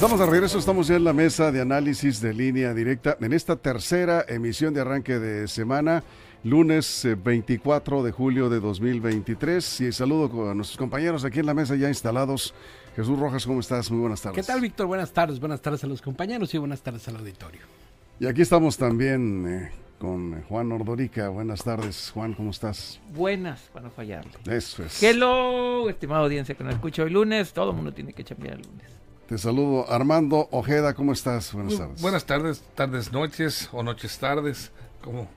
Estamos de regreso, estamos ya en la mesa de análisis de línea directa en esta tercera emisión de arranque de semana, lunes 24 eh, de julio de 2023. Y saludo a nuestros compañeros aquí en la mesa ya instalados. Jesús Rojas, ¿cómo estás? Muy buenas tardes. ¿Qué tal, Víctor? Buenas tardes, buenas tardes a los compañeros y buenas tardes al auditorio. Y aquí estamos también eh, con Juan Ordorica. Buenas tardes, Juan, ¿cómo estás? Buenas, para no fallarle. Eso es. Hello, estimada audiencia que nos escucha hoy lunes. Todo el mundo tiene que chambear el lunes. Te saludo. Armando Ojeda, ¿cómo estás? Buenas tardes. Buenas tardes, tardes, noches o noches tardes, como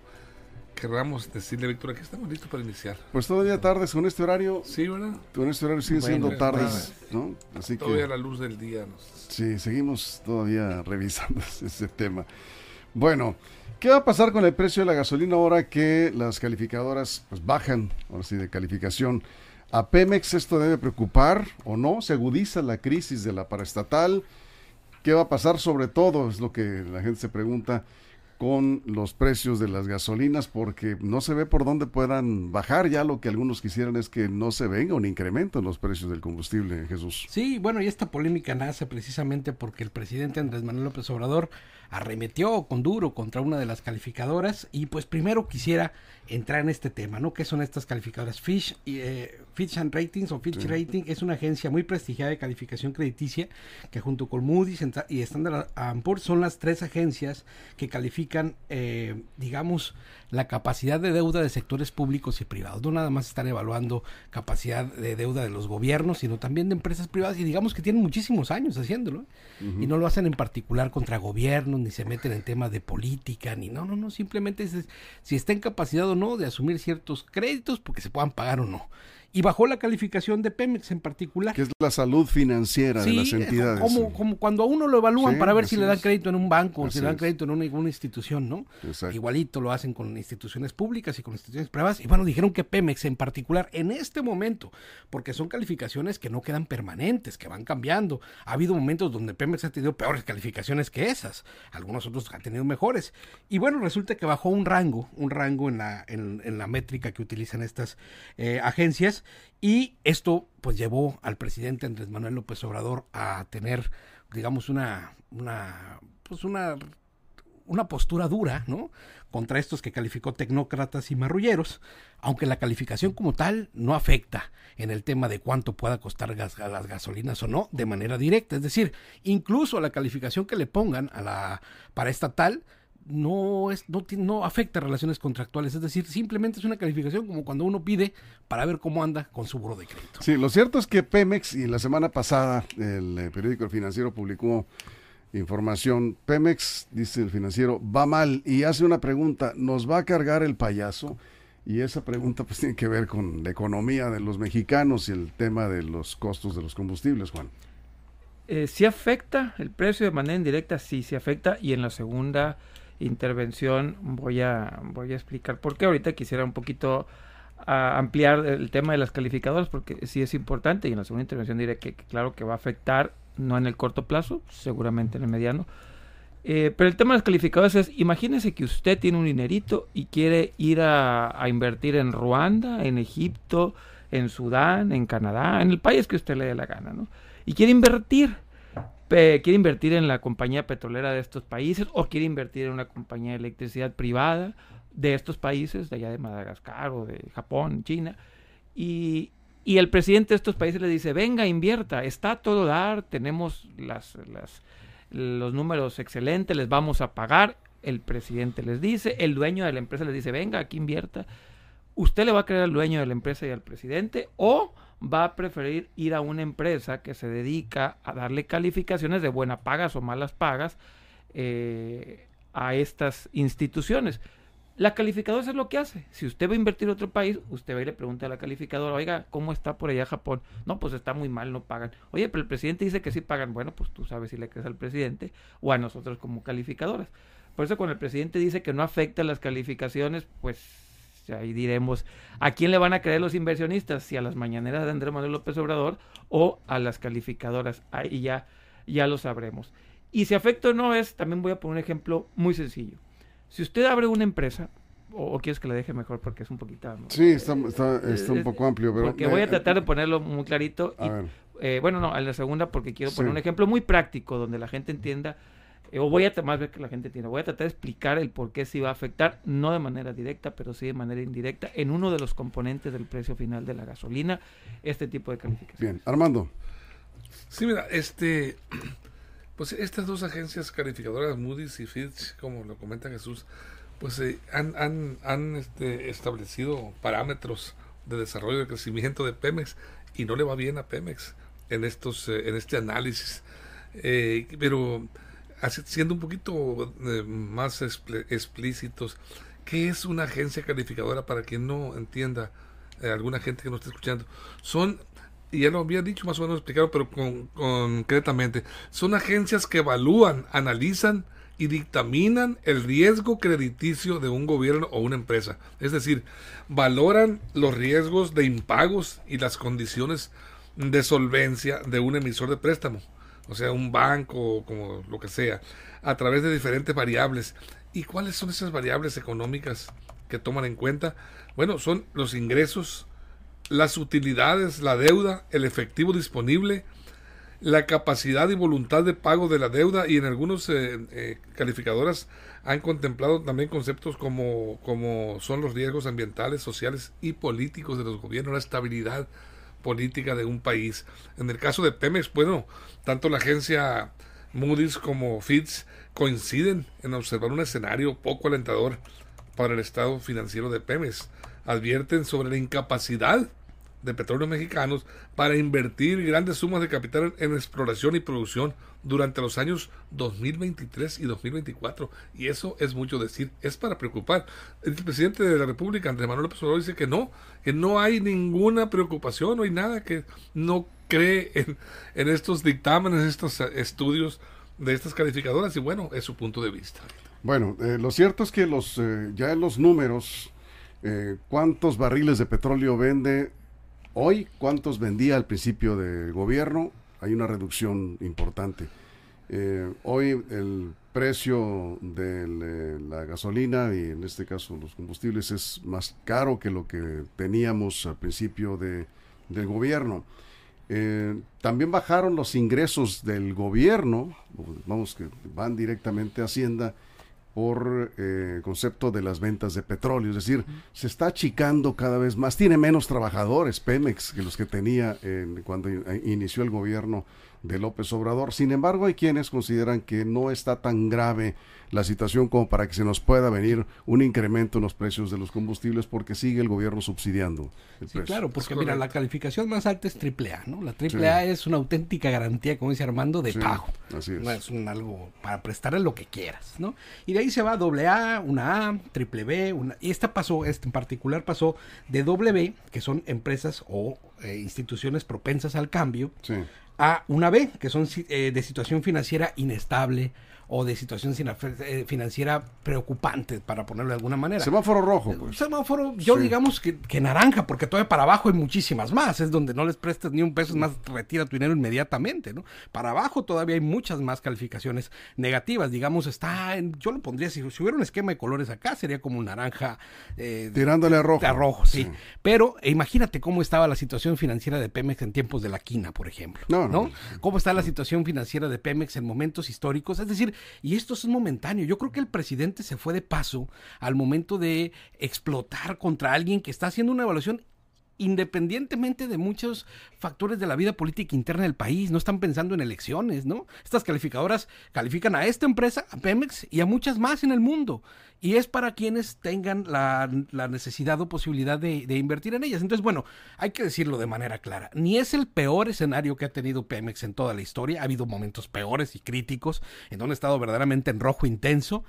querramos decirle, Víctor, aquí estamos listos para iniciar. Pues todavía tardes con este horario. Sí, ¿verdad? Con este horario sigue siendo tardes, ¿no? Así todavía la luz del día. Sí, seguimos todavía revisando ese tema. Bueno, ¿qué va a pasar con el precio de la gasolina ahora que las calificadoras pues bajan, ahora sí, de calificación? ¿A Pemex esto debe preocupar o no? ¿Se agudiza la crisis de la paraestatal? ¿Qué va a pasar sobre todo? Es lo que la gente se pregunta con los precios de las gasolinas porque no se ve por dónde puedan bajar. Ya lo que algunos quisieran es que no se venga un incremento en los precios del combustible, Jesús. Sí, bueno, y esta polémica nace precisamente porque el presidente Andrés Manuel López Obrador arremetió con duro contra una de las calificadoras y pues primero quisiera entrar en este tema, ¿no? ¿Qué son estas calificadoras? Fish, eh, Fitch and Ratings o Fitch Rating es una agencia muy prestigiada de calificación crediticia que junto con Moody's y Standard Poor's son las tres agencias que califican, eh, digamos, la capacidad de deuda de sectores públicos y privados. No nada más están evaluando capacidad de deuda de los gobiernos, sino también de empresas privadas y digamos que tienen muchísimos años haciéndolo. ¿eh? Y no lo hacen en particular contra gobiernos, ni se meten en temas de política, ni no, no, no, simplemente es, si está en capacidad o no de asumir ciertos créditos porque se puedan pagar o no y bajó la calificación de Pemex en particular. Que es la salud financiera de las entidades. Como, como cuando a uno lo evalúan para ver si le dan crédito en un banco o si le dan crédito en una, institución, ¿no? Igualito lo hacen con instituciones públicas y con instituciones privadas. Y bueno, dijeron que Pemex en particular, en este momento, porque son calificaciones que no quedan permanentes, que van cambiando. Ha habido momentos donde Pemex ha tenido peores calificaciones que esas. Algunos otros han tenido mejores. Y bueno, resulta que bajó un rango, un rango en la, en, la métrica que utilizan estas eh, agencias y esto pues llevó al presidente Andrés Manuel López Obrador a tener, digamos, una, una, pues una, una postura dura, ¿no? Contra estos que calificó tecnócratas y marrulleros, aunque la calificación como tal no afecta en el tema de cuánto pueda costar gas, las gasolinas o no de manera directa. Es decir, incluso la calificación que le pongan a la para estatal no, es, no, no afecta relaciones contractuales, es decir, simplemente es una calificación como cuando uno pide para ver cómo anda con su buro de crédito. Sí, lo cierto es que Pemex, y la semana pasada el eh, periódico El Financiero publicó información, Pemex, dice el financiero, va mal y hace una pregunta, ¿nos va a cargar el payaso? Y esa pregunta pues tiene que ver con la economía de los mexicanos y el tema de los costos de los combustibles, Juan. Eh, si afecta el precio de manera indirecta, sí, sí afecta. Y en la segunda intervención voy a, voy a explicar por qué. Ahorita quisiera un poquito ampliar el tema de las calificadoras porque sí es importante y en la segunda intervención diré que, claro que va a afectar no en el corto plazo, seguramente en el mediano. Eh, pero el tema de las calificadoras es, imagínese que usted tiene un dinerito y quiere ir a, a, invertir en Ruanda, en Egipto, en Sudán, en Canadá, en el país que usted le dé la gana, ¿no? Y quiere invertir quiere invertir en la compañía petrolera de estos países o quiere invertir en una compañía de electricidad privada de estos países, de allá de Madagascar o de Japón, China, y, el presidente de estos países le dice, venga, invierta, está todo dar, tenemos las, los números excelentes, les vamos a pagar, el presidente les dice, el dueño de la empresa les dice, venga, aquí invierta, usted le va a creer al dueño de la empresa y al presidente o va a preferir ir a una empresa que se dedica a darle calificaciones de buenas pagas o malas pagas eh, a estas instituciones. La calificadora es lo que hace. Si usted va a invertir en otro país, usted va y le pregunta a la calificadora, oiga, ¿cómo está por allá Japón? No, pues está muy mal, no pagan. Oye, pero el presidente dice que sí pagan. Bueno, pues tú sabes si le crees al presidente o a nosotros como calificadoras. Por eso cuando el presidente dice que no afecta las calificaciones, pues ahí diremos a quién le van a creer los inversionistas, si a las mañaneras de Andrés Manuel López Obrador o a las calificadoras. Ahí ya, ya lo sabremos. Y si afecta o no es, también voy a poner un ejemplo muy sencillo. Si usted abre una empresa, o, quieres que la deje mejor porque es un poquito... Sí, está, está, está un poco amplio, pero... Porque voy a tratar de ponerlo muy clarito. Eh, bueno, no, a la segunda porque quiero poner un ejemplo muy práctico donde la gente entienda, eh, o voy a más ver que la gente entienda, voy a tratar de explicar el por qué sí va a afectar, no de manera directa, pero sí de manera indirecta, en uno de los componentes del precio final de la gasolina, este tipo de calificación. Bien, Armando. Sí, mira, este... Pues estas dos agencias calificadoras, Moody's y Fitch, como lo comenta Jesús, pues eh, han, han, han este, establecido parámetros de desarrollo y crecimiento de Pemex y no le va bien a Pemex en estos eh, en este análisis eh, pero siendo un poquito más explícitos qué es una agencia calificadora para quien no entienda alguna gente que no esté escuchando. Son y ya lo había dicho más o menos explicado, pero con, concretamente, son agencias que evalúan, analizan y dictaminan el riesgo crediticio de un gobierno o una empresa. Es decir, valoran los riesgos de impagos y las condiciones de solvencia de un emisor de préstamo, o sea, un banco como lo que sea, a través de diferentes variables. ¿Y cuáles son esas variables económicas que toman en cuenta? Bueno, son los ingresos, las utilidades, la deuda, el efectivo disponible, la capacidad y voluntad de pago de la deuda y en algunos eh, eh, calificadoras han contemplado también conceptos como, como son los riesgos ambientales, sociales y políticos de los gobiernos, la estabilidad política de un país. En el caso de Pemex, bueno, tanto la agencia Moody's como Fitch coinciden en observar un escenario poco alentador para el estado financiero de Pemex. Advierten sobre la incapacidad de petróleos mexicanos para invertir grandes sumas de capital en exploración y producción durante los años 2023 y 2024. Y eso es mucho decir, es para preocupar. El presidente de la República, Andrés Manuel López Obrador, dice que no, que no hay ninguna preocupación, no hay nada que no cree en, estos dictámenes, estos estudios de estas calificadoras y bueno, es su punto de vista. Bueno, eh, lo cierto es que los eh, ya los números, eh, cuántos barriles de petróleo vende Hoy, ¿cuántos vendía al principio del gobierno? Hay una reducción importante. Eh, hoy el precio de la gasolina y en este caso los combustibles es más caro que lo que teníamos al principio de, del gobierno. Eh, también bajaron los ingresos del gobierno, vamos que van directamente a Hacienda, por eh, concepto de las ventas de petróleo, es decir, se está achicando cada vez más, tiene menos trabajadores Pemex que los que tenía cuando inició el gobierno de López Obrador. Sin embargo, hay quienes consideran que no está tan grave la situación como para que se nos pueda venir un incremento en los precios de los combustibles porque sigue el gobierno subsidiando el sí, Claro, porque mira, la calificación más alta es AAA, ¿no? La AAA es una auténtica garantía, como dice Armando, de pago. Así es. No es un algo para prestarle lo que quieras, ¿no? Y de ahí se va AA, una A, triple B, una... Y esta pasó, este en particular pasó de W, que son empresas o eh, instituciones propensas al cambio, a una B, que son eh, de situación financiera inestable o de situación eh, financiera preocupante, para ponerlo de alguna manera. Semáforo rojo, pues. Semáforo, yo digamos que, naranja, porque todavía para abajo hay muchísimas más, es donde no les prestas ni un peso, es más, retira tu dinero inmediatamente, ¿no? Para abajo todavía hay muchas más calificaciones negativas, digamos, está, en, yo lo pondría, si, hubiera un esquema de colores acá, sería como un naranja. Eh, Tirándole a rojo. A rojo, sí. Pero imagínate cómo estaba la situación financiera de Pemex en tiempos de la quina, por ejemplo. No, no. ¿Cómo está la situación financiera de Pemex en momentos históricos? Es decir, y esto es momentáneo. Yo creo que el presidente se fue de paso al momento de explotar contra alguien que está haciendo una evaluación independientemente de muchos factores de la vida política interna del país, no están pensando en elecciones, ¿no? Estas calificadoras califican a esta empresa, a Pemex y a muchas más en el mundo. Y es para quienes tengan la, necesidad o posibilidad de, de, invertir en ellas. Entonces, bueno, hay que decirlo de manera clara. Ni es el peor escenario que ha tenido Pemex en toda la historia. Ha habido momentos peores y críticos en donde ha estado verdaderamente en rojo intenso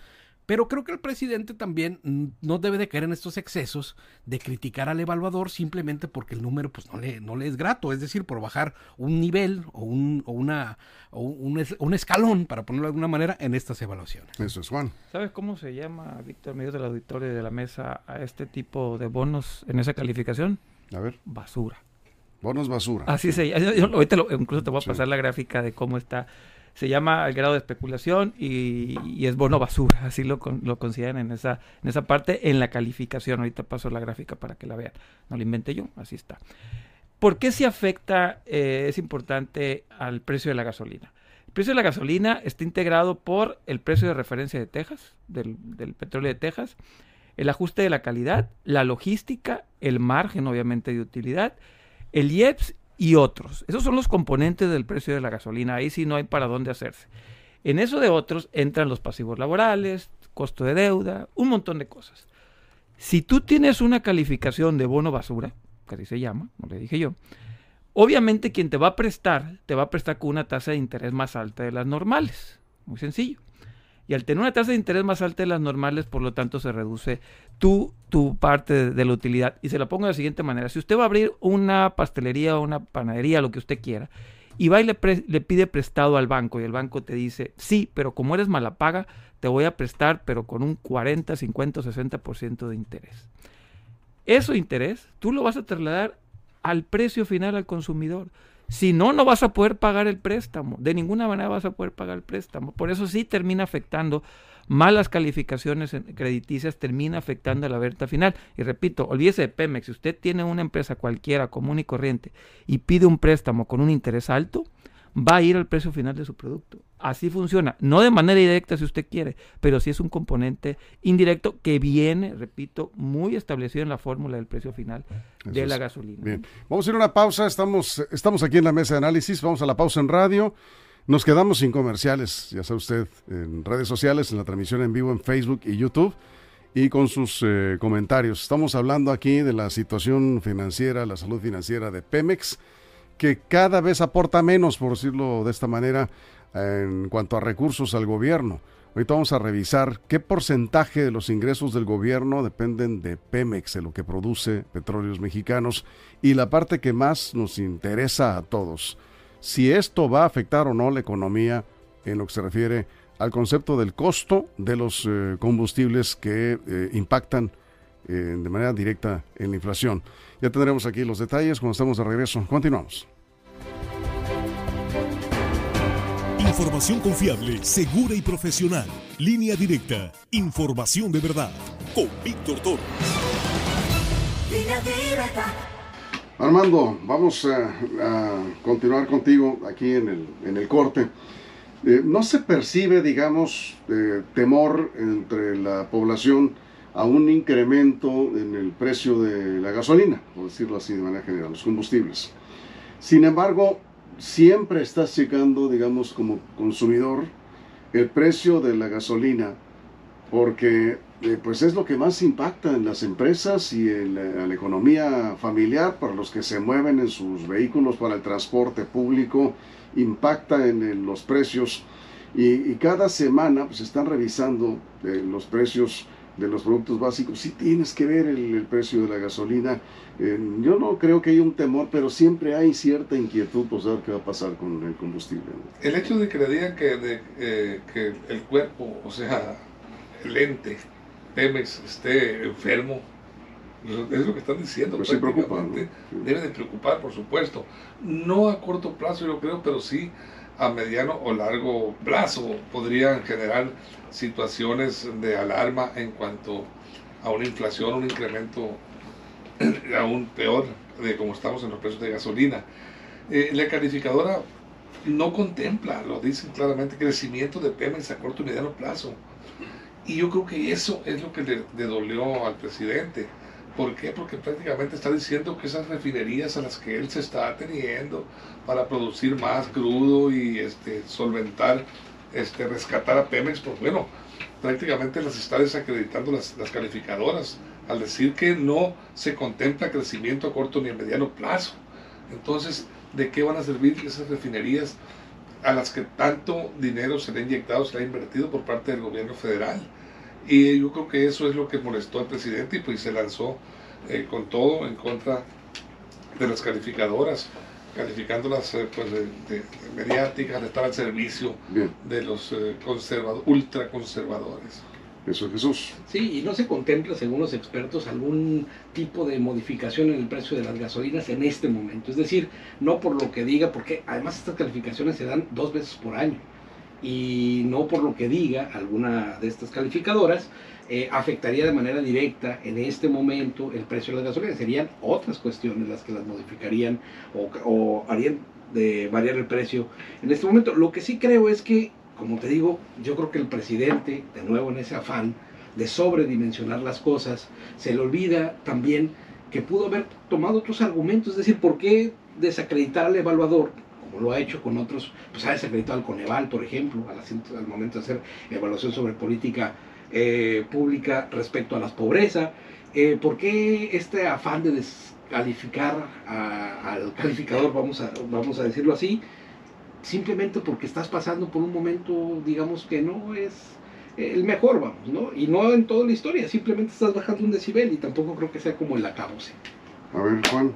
Pero creo que el presidente también no debe de caer en estos excesos de criticar al evaluador simplemente porque el número pues no le, no le es grato, es decir, por bajar un nivel o un, o una, o un, escalón, para ponerlo de alguna manera, en estas evaluaciones. Eso es Juan. ¿Sabes cómo se llama, Víctor, medio del auditorio de la mesa, a este tipo de bonos en esa calificación? A ver. Basura. Bonos basura. Así se llama. Ahorita incluso te voy a pasar la gráfica de cómo está se llama el grado de especulación y, es bono basura, así lo, lo consideran en esa, en esa parte, en la calificación. Ahorita paso la gráfica para que la vean. No la inventé yo, así está. ¿Por qué se afecta, eh, es importante, al precio de la gasolina? El precio de la gasolina está integrado por el precio de referencia de Texas, del, del petróleo de Texas, el ajuste de la calidad, la logística, el margen obviamente de utilidad, el IEPS y otros. Esos son los componentes del precio de la gasolina. Ahí sí no hay para dónde hacerse. En eso de otros entran los pasivos laborales, costo de deuda, un montón de cosas. Si tú tienes una calificación de bono basura, que así se llama, no le dije yo, obviamente quien te va a prestar, te va a prestar con una tasa de interés más alta de las normales. Muy sencillo. Y al tener una tasa de interés más alta de las normales, por lo tanto, se reduce tu, tu parte de, la utilidad. Y se la pongo de la siguiente manera. Si usted va a abrir una pastelería o una panadería, lo que usted quiera, y va y le, le, pide prestado al banco y el banco te dice, sí, pero como eres mala paga, te voy a prestar, pero con un 40, 50 o 60% de interés. Eso interés, tú lo vas a trasladar al precio final al consumidor. Si no, no vas a poder pagar el préstamo. De ninguna manera vas a poder pagar el préstamo. Por eso sí termina afectando malas calificaciones crediticias, termina afectando a la venta final. Y repito, olvídese de Pemex. Si usted tiene una empresa cualquiera, común y corriente, y pide un préstamo con un interés alto, va a ir al precio final de su producto. Así funciona, no de manera directa si usted quiere, pero sí es un componente indirecto que viene, repito, muy establecido en la fórmula del precio final de la gasolina. Bien, vamos a ir a una pausa, estamos, estamos aquí en la mesa de análisis, vamos a la pausa en radio. Nos quedamos sin comerciales, ya sabe usted, en redes sociales, en la transmisión en vivo en Facebook y YouTube y con sus eh, comentarios. Estamos hablando aquí de la situación financiera, la salud financiera de Pemex que cada vez aporta menos, por decirlo de esta manera, en cuanto a recursos al gobierno. Ahorita vamos a revisar qué porcentaje de los ingresos del gobierno dependen de Pemex, de lo que produce petróleos mexicanos, y la parte que más nos interesa a todos, si esto va a afectar o no la economía en lo que se refiere al concepto del costo de los eh, combustibles que eh, impactan eh, de manera directa en la inflación. Ya tendremos aquí los detalles cuando estemos de regreso. Continuamos. Información confiable, segura y profesional. Línea directa. Información de verdad. Con Víctor Toro. Armando, vamos a, continuar contigo aquí en el, en el corte. Eh, no se percibe, digamos, eh, temor entre la población a un incremento en el precio de la gasolina, por decirlo así de manera general, los combustibles. Sin embargo, siempre estás checando, digamos, como consumidor, el precio de la gasolina, porque eh, pues es lo que más impacta en las empresas y en la, economía familiar para los que se mueven en sus vehículos para el transporte público, impacta en, los precios y, cada semana pues están revisando eh, los precios de los productos básicos, sí tienes que ver el, precio de la gasolina. Eh, yo no creo que haya un temor, pero siempre hay cierta inquietud por saber qué va a pasar con el combustible. El hecho de que le digan que, de, eh, que el cuerpo, o sea, el ente, Pemex, esté enfermo, es lo que están diciendo. Pues preocupa, Debe de preocupar, por supuesto. No a corto plazo, yo creo, pero sí a mediano o largo plazo podrían generar situaciones de alarma en cuanto a una inflación, un incremento aún peor de como estamos en los precios de gasolina. Eh, la calificadora no contempla, lo dicen claramente, crecimiento de Pemex a corto y mediano plazo. Y yo creo que eso es lo que le, le dolió al presidente ¿Por qué? Porque prácticamente está diciendo que esas refinerías a las que él se está ateniendo para producir más crudo y este, solventar, este, rescatar a Pemex, pues bueno, prácticamente las está desacreditando las, las calificadoras al decir que no se contempla crecimiento a corto ni a mediano plazo. Entonces, ¿de qué van a servir esas refinerías a las que tanto dinero se le ha inyectado, se le ha invertido por parte del gobierno federal? Y yo creo que eso es lo que molestó al presidente y pues se lanzó eh, con todo en contra de las calificadoras, calificándolas eh, pues, de, mediáticas, de estar al servicio de los eh, conservadores, ultraconservadores. Eso es Jesús. Sí, y no se contempla, según los expertos, algún tipo de modificación en el precio de las gasolinas en este momento. Es decir, no por lo que diga, porque además estas calificaciones se dan dos veces por año. Y no por lo que diga alguna de estas calificadoras, eh, afectaría de manera directa en este momento el precio de las gasolinas. Serían otras cuestiones las que las modificarían o, o harían de variar el precio en este momento. Lo que sí creo es que como te digo, yo creo que el presidente, de nuevo en ese afán de sobredimensionar las cosas, se le olvida también que pudo haber tomado otros argumentos, es decir, ¿por qué desacreditar al evaluador? Lo ha hecho con otros, pues ha desacreditado al Coneval, por ejemplo, al, momento de hacer evaluación sobre política eh, pública respecto a la pobreza. Eh, ¿Por qué este afán de descalificar al calificador, vamos a, vamos a decirlo así? simplemente porque estás pasando por un momento, digamos, que no es el mejor, vamos, ¿no? Y no en toda la historia, simplemente estás bajando un decibel y tampoco creo que sea como el acabose. A ver, Juan.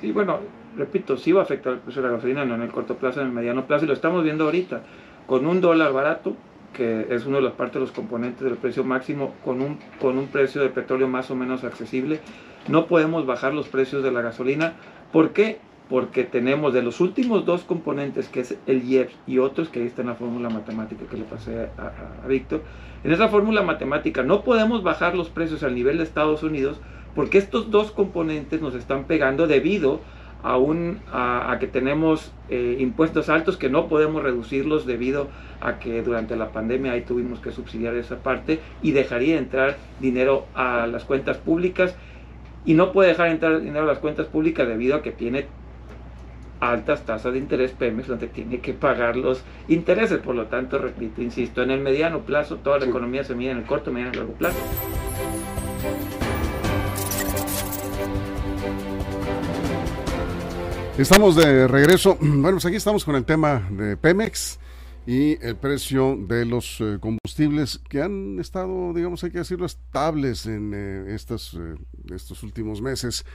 Sí, bueno, repito, sí va a afectar el precio de la gasolina, no en el corto plazo, en el mediano plazo, y lo estamos viendo ahorita, con un dólar barato, que es uno de las partes de los componentes del precio máximo, con un, con un precio de petróleo más o menos accesible, no podemos bajar los precios de la gasolina. ¿Por qué? porque tenemos de los últimos dos componentes, que es el IEPS y otros, que ahí está en la fórmula matemática que le pasé a, Víctor, en esa fórmula matemática no podemos bajar los precios al nivel de Estados Unidos porque estos dos componentes nos están pegando debido a, un, a, que tenemos eh, impuestos altos que no podemos reducirlos debido a que durante la pandemia ahí tuvimos que subsidiar esa parte y dejaría entrar dinero a las cuentas públicas y no puede dejar entrar dinero a las cuentas públicas debido a que tiene altas tasas de interés Pemex donde tiene que pagar los intereses. Por lo tanto, repito, insisto, en el mediano plazo toda la economía se mide en el corto, mediano y largo plazo. Estamos de regreso. Bueno, pues aquí estamos con el tema de Pemex y el precio de los eh, combustibles que han estado, digamos, hay que decirlo, estables en eh, estos, eh, estos últimos meses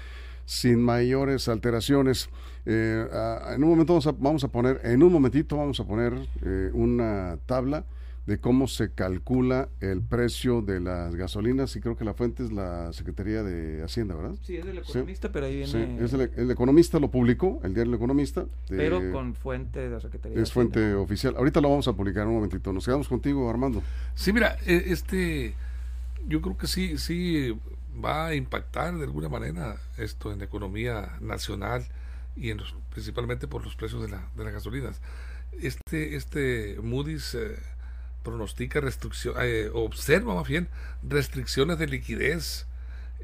sin mayores alteraciones. Eh, en un momento vamos a, poner, en un momentito vamos a poner una tabla de cómo se calcula el precio de las gasolinas y creo que la fuente es la Secretaría de Hacienda, ¿verdad? Sí, es del economista, pero ahí viene... es el, economista lo publicó, el diario El Economista. pero con fuente de la Secretaría Es fuente oficial. Ahorita lo vamos a publicar un momentito. Nos quedamos contigo, Armando. Sí, mira, e, este... Yo creo que sí, sí va a impactar de alguna manera esto en la economía nacional y en principalmente por los precios de, la, de las gasolinas. Este, este Moody's eh, pronostica restricción, eh, observa más bien restricciones de liquidez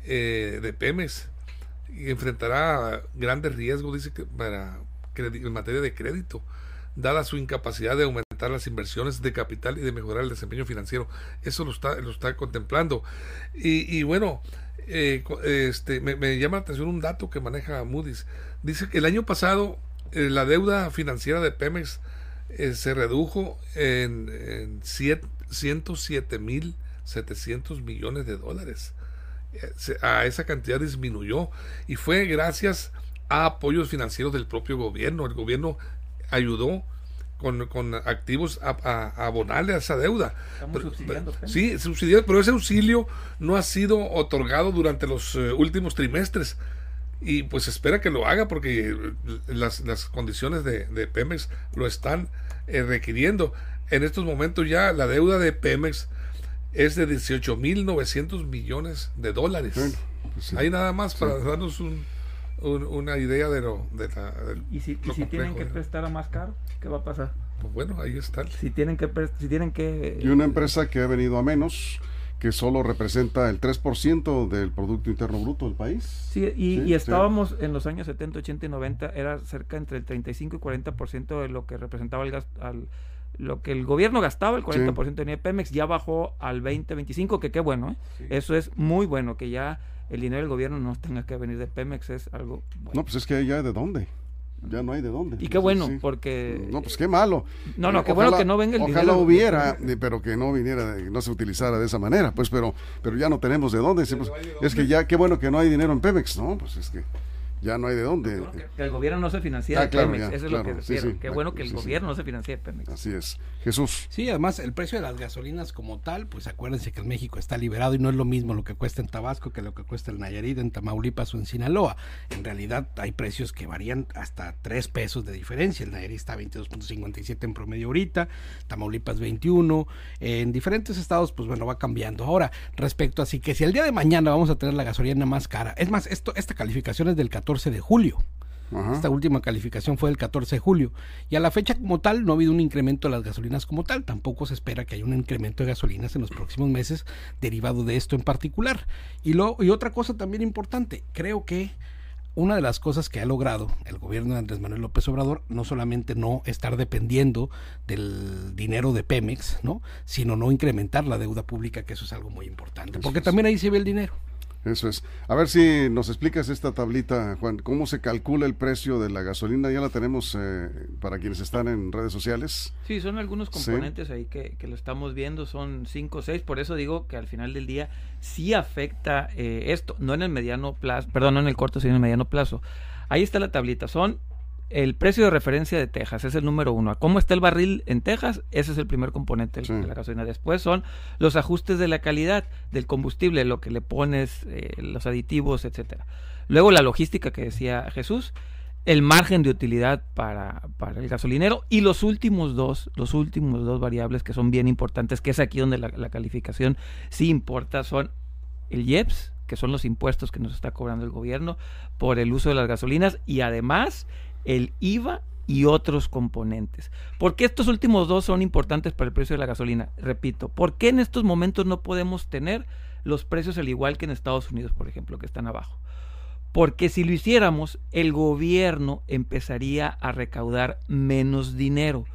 eh, de Pemex y enfrentará grandes riesgos, dice que para en materia de crédito, dada su incapacidad de aumentar las inversiones de capital y de mejorar el desempeño financiero. Eso lo está, lo está contemplando. Y, y bueno, eh, este, me, llama la atención un dato que maneja Moody's. Dice que el año pasado eh, la deuda financiera de Pemex eh, se redujo en, en 107.700 millones de dólares. a esa cantidad disminuyó y fue gracias a apoyos financieros del propio gobierno. El gobierno ayudó con, activos a, abonarle a esa deuda. Estamos subsidiando. Sí, subsidiando, pero ese auxilio no ha sido otorgado durante los eh, últimos trimestres. Y pues espera que lo haga porque eh, las, las condiciones de, de, Pemex lo están eh, requiriendo. En estos momentos ya la deuda de Pemex es de 18.900 millones de dólares. Pues Ahí nada más para darnos un, una idea de lo de la, y si, tienen que prestar a más caro qué va a pasar pues bueno ahí está si tienen que si tienen que y una empresa que ha venido a menos que solo representa el 3% del Producto Interno Bruto del país. Sí, y, estábamos en los años 70, 80 y 90, era cerca entre el 35 y 40% de lo que representaba el gasto, al, lo que el gobierno gastaba, el 40% de Pemex, ya bajó al 20, 25, que qué bueno, ¿eh? eso es muy bueno, que ya el dinero del gobierno no tenga que venir de Pemex, es algo No, pues es que ya de dónde. Ya no hay de dónde. Y qué bueno, porque... No, pues qué malo. No, no, qué bueno que no venga el ojalá hubiera, pero que no viniera, no se utilizara de esa manera, pues, pero, pero ya no tenemos de dónde. es que ya, qué bueno que no hay dinero en Pemex, ¿no? Pues es que ya no hay de dónde. Que, el gobierno no se financia ah, de Pemex, eso es lo que refiero. Qué bueno que el gobierno no se financie de Pemex. Así es. Jesús. Sí, además el precio de las gasolinas como tal, pues acuérdense que en México está liberado y no es lo mismo lo que cuesta en Tabasco que lo que cuesta en Nayarit, en Tamaulipas o en Sinaloa. En realidad hay precios que varían hasta 3 pesos de diferencia. El Nayarit está a 22.57 en promedio ahorita, Tamaulipas 21. En diferentes estados, pues bueno, va cambiando. Ahora, respecto así que si el día de mañana vamos a tener la gasolina más cara, es más, esto, esta calificación es del 14 de julio. Esta última calificación fue el 14 de julio. Y a la fecha como tal no ha habido un incremento de las gasolinas como tal. Tampoco se espera que haya un incremento de gasolinas en los próximos meses derivado de esto en particular. Y, lo, y otra cosa también importante, creo que una de las cosas que ha logrado el gobierno de Andrés Manuel López Obrador, no solamente no estar dependiendo del dinero de Pemex, ¿no? sino no incrementar la deuda pública, que eso es algo muy importante, porque también ahí se ve el dinero. Eso es. A ver si nos explicas esta tablita, Juan. ¿Cómo se calcula el precio de la gasolina? Ya la tenemos eh, para quienes están en redes sociales. Sí, son algunos componentes ahí que, que, lo estamos viendo. Son cinco o seis. Por eso digo que al final del día sí afecta eh, esto. No en el mediano plazo, perdón, no en el corto, sino en el mediano plazo. Ahí está la tablita. Son el precio de referencia de Texas es el número uno. ¿Cómo está el barril en Texas? Ese es el primer componente de la gasolina. Después son los ajustes de la calidad del combustible, lo que le pones, eh, los aditivos, etcétera. Luego la logística que decía Jesús, el margen de utilidad para, para, el gasolinero y los últimos dos, los últimos dos variables que son bien importantes, que es aquí donde la, la calificación sí importa, son el IEPS, que son los impuestos que nos está cobrando el gobierno por el uso de las gasolinas y además el IVA y otros componentes. ¿Por qué estos últimos dos son importantes para el precio de la gasolina? Repito, ¿por qué en estos momentos no podemos tener los precios al igual que en Estados Unidos, por ejemplo, que están abajo? Porque si lo hiciéramos, el gobierno empezaría a recaudar menos dinero.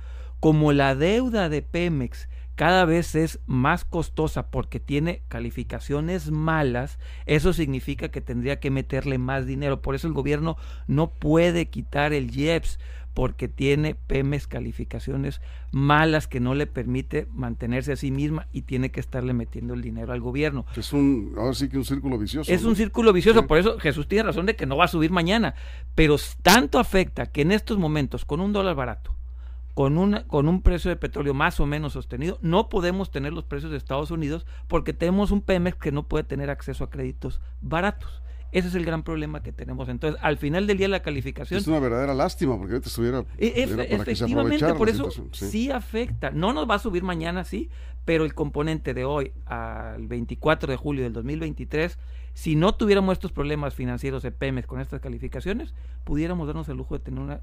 Como la deuda de Pemex cada vez es más costosa porque tiene calificaciones malas, eso significa que tendría que meterle más dinero. Por eso el gobierno no puede quitar el IEPS porque tiene PEMES calificaciones malas que no le permite mantenerse a sí misma y tiene que estarle metiendo el dinero al gobierno. Es un, ahora sí que un círculo vicioso. Es un círculo vicioso, por eso Jesús tiene razón de que no va a subir mañana, pero tanto afecta que en estos momentos, con un dólar barato, con, una, con un precio de petróleo más o menos sostenido, no podemos tener los precios de Estados Unidos porque tenemos un Pemex que no puede tener acceso a créditos baratos. Ese es el gran problema que tenemos. Entonces, al final del día la calificación... Es una verdadera lástima porque ahorita estuviera... E, efectivamente, por eso sí. afecta. No nos va a subir mañana, sí, pero el componente de hoy al 24 de julio del 2023, si no tuviéramos estos problemas financieros de Pemex con estas calificaciones, pudiéramos darnos el lujo de tener una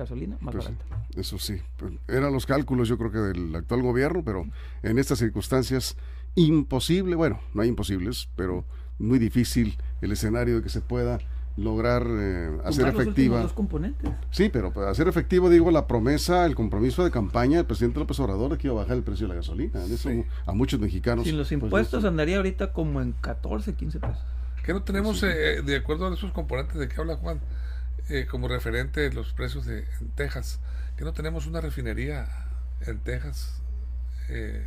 gasolina más pues barata. Eso sí, pues, eran los cálculos yo creo que del actual gobierno, pero en estas circunstancias imposible, bueno, no hay imposibles, pero muy difícil el escenario de que se pueda lograr eh, hacer efectiva. Los componentes. Sí, pero para hacer efectivo, digo, la promesa, el compromiso de campaña del presidente López Obrador de que iba a bajar el precio de la gasolina. Eso a muchos mexicanos. Sin los pues, impuestos andaría ahorita como en 14, 15 pesos. Que no tenemos, eh, de acuerdo a esos componentes de que habla Juan, eh, como referente los precios de en Texas, que no tenemos una refinería en Texas eh,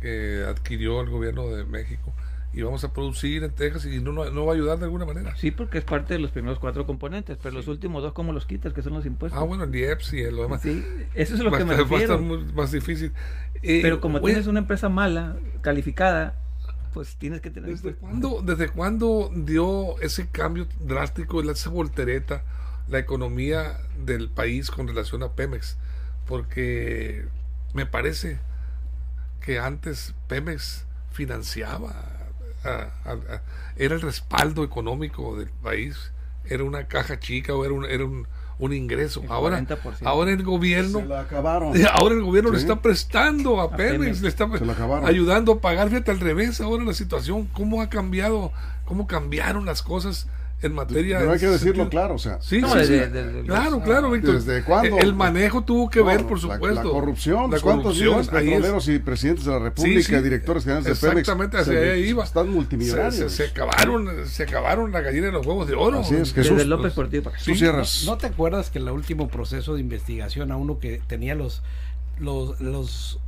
que, adquirió el gobierno de México y vamos a producir en Texas y no, no, va a ayudar de alguna manera. Sí, porque es parte de los primeros cuatro componentes, pero los últimos dos, ¿cómo los quitas? Que son los impuestos. Ah, bueno, el IEPS y lo demás. Sí, eso es lo que me refiero. más difícil. pero como tienes una empresa mala, calificada, pues tienes que tener... ¿Desde cuándo, ¿Desde cuándo dio ese cambio drástico, esa voltereta, la economía del país con relación a Pemex? Porque me parece que antes Pemex financiaba, era el respaldo económico del país, era una caja chica o era un, era un un ingreso. Ahora, ahora el gobierno, ahora el gobierno le está prestando a, Pemex, le está ayudando a pagar. Fíjate al revés ahora la situación, cómo ha cambiado, cómo cambiaron las cosas en materia. Pero hay que decirlo claro, o sea. Sí, sí, claro, claro, Víctor. ¿Desde cuándo? El manejo tuvo que ver, por supuesto. La, corrupción. La ¿Cuántos corrupción, petroleros y presidentes de la República, directores generales de Pemex? Exactamente, hacia ahí iba. Están multimillonarios. Se, acabaron, se acabaron la gallina de los huevos de oro. Así es, Jesús. Desde López Portillo para Tú cierras. ¿No, te acuerdas que en el último proceso de investigación a uno que tenía los los, los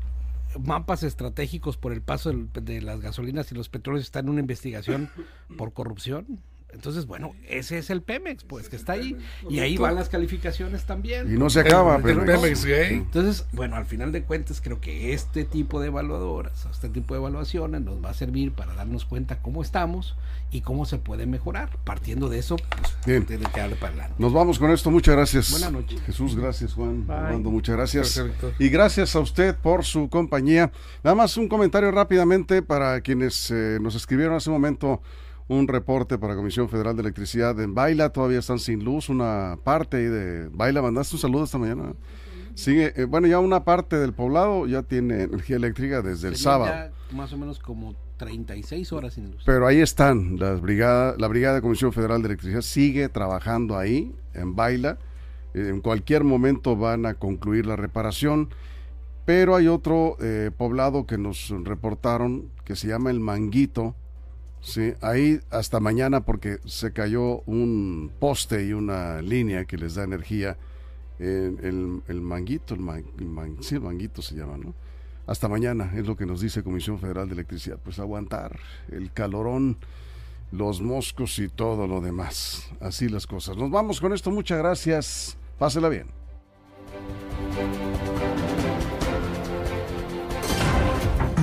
mapas estratégicos por el paso de las gasolinas y los petróleos está en una investigación por corrupción. Entonces, bueno, ese es el Pemex, pues, que está ahí. Y ahí van las calificaciones también. Y no se acaba, Pemex. Entonces, bueno, al final de cuentas, creo que este tipo de evaluadoras, este tipo de evaluaciones nos va a servir para darnos cuenta cómo estamos y cómo se puede mejorar. Partiendo de eso, pues, Bien. tiene que darle para adelante. Nos vamos con esto. Muchas gracias. Buenas noches. Jesús, gracias, Juan. Armando, muchas gracias. y gracias a usted por su compañía. Nada más un comentario rápidamente para quienes eh, nos escribieron hace un momento un reporte para la Comisión Federal de Electricidad en Baila, todavía están sin luz, una parte ahí de Baila, mandaste un saludo esta mañana. Sigue, eh, bueno, ya una parte del poblado ya tiene energía eléctrica desde el sábado. más o menos como 36 horas sin luz. Pero ahí están, las brigadas, la Brigada de Comisión Federal de Electricidad sigue trabajando ahí, en Baila. En cualquier momento van a concluir la reparación. Pero hay otro eh, poblado que nos reportaron que se llama El Manguito, Sí, ahí hasta mañana porque se cayó un poste y una línea que les da energía. el, el, manguito, el, sí, el manguito se llama, ¿no? Hasta mañana es lo que nos dice Comisión Federal de Electricidad. Pues aguantar el calorón, los moscos y todo lo demás. Así las cosas. Nos vamos con esto. Muchas gracias. Pásela bien.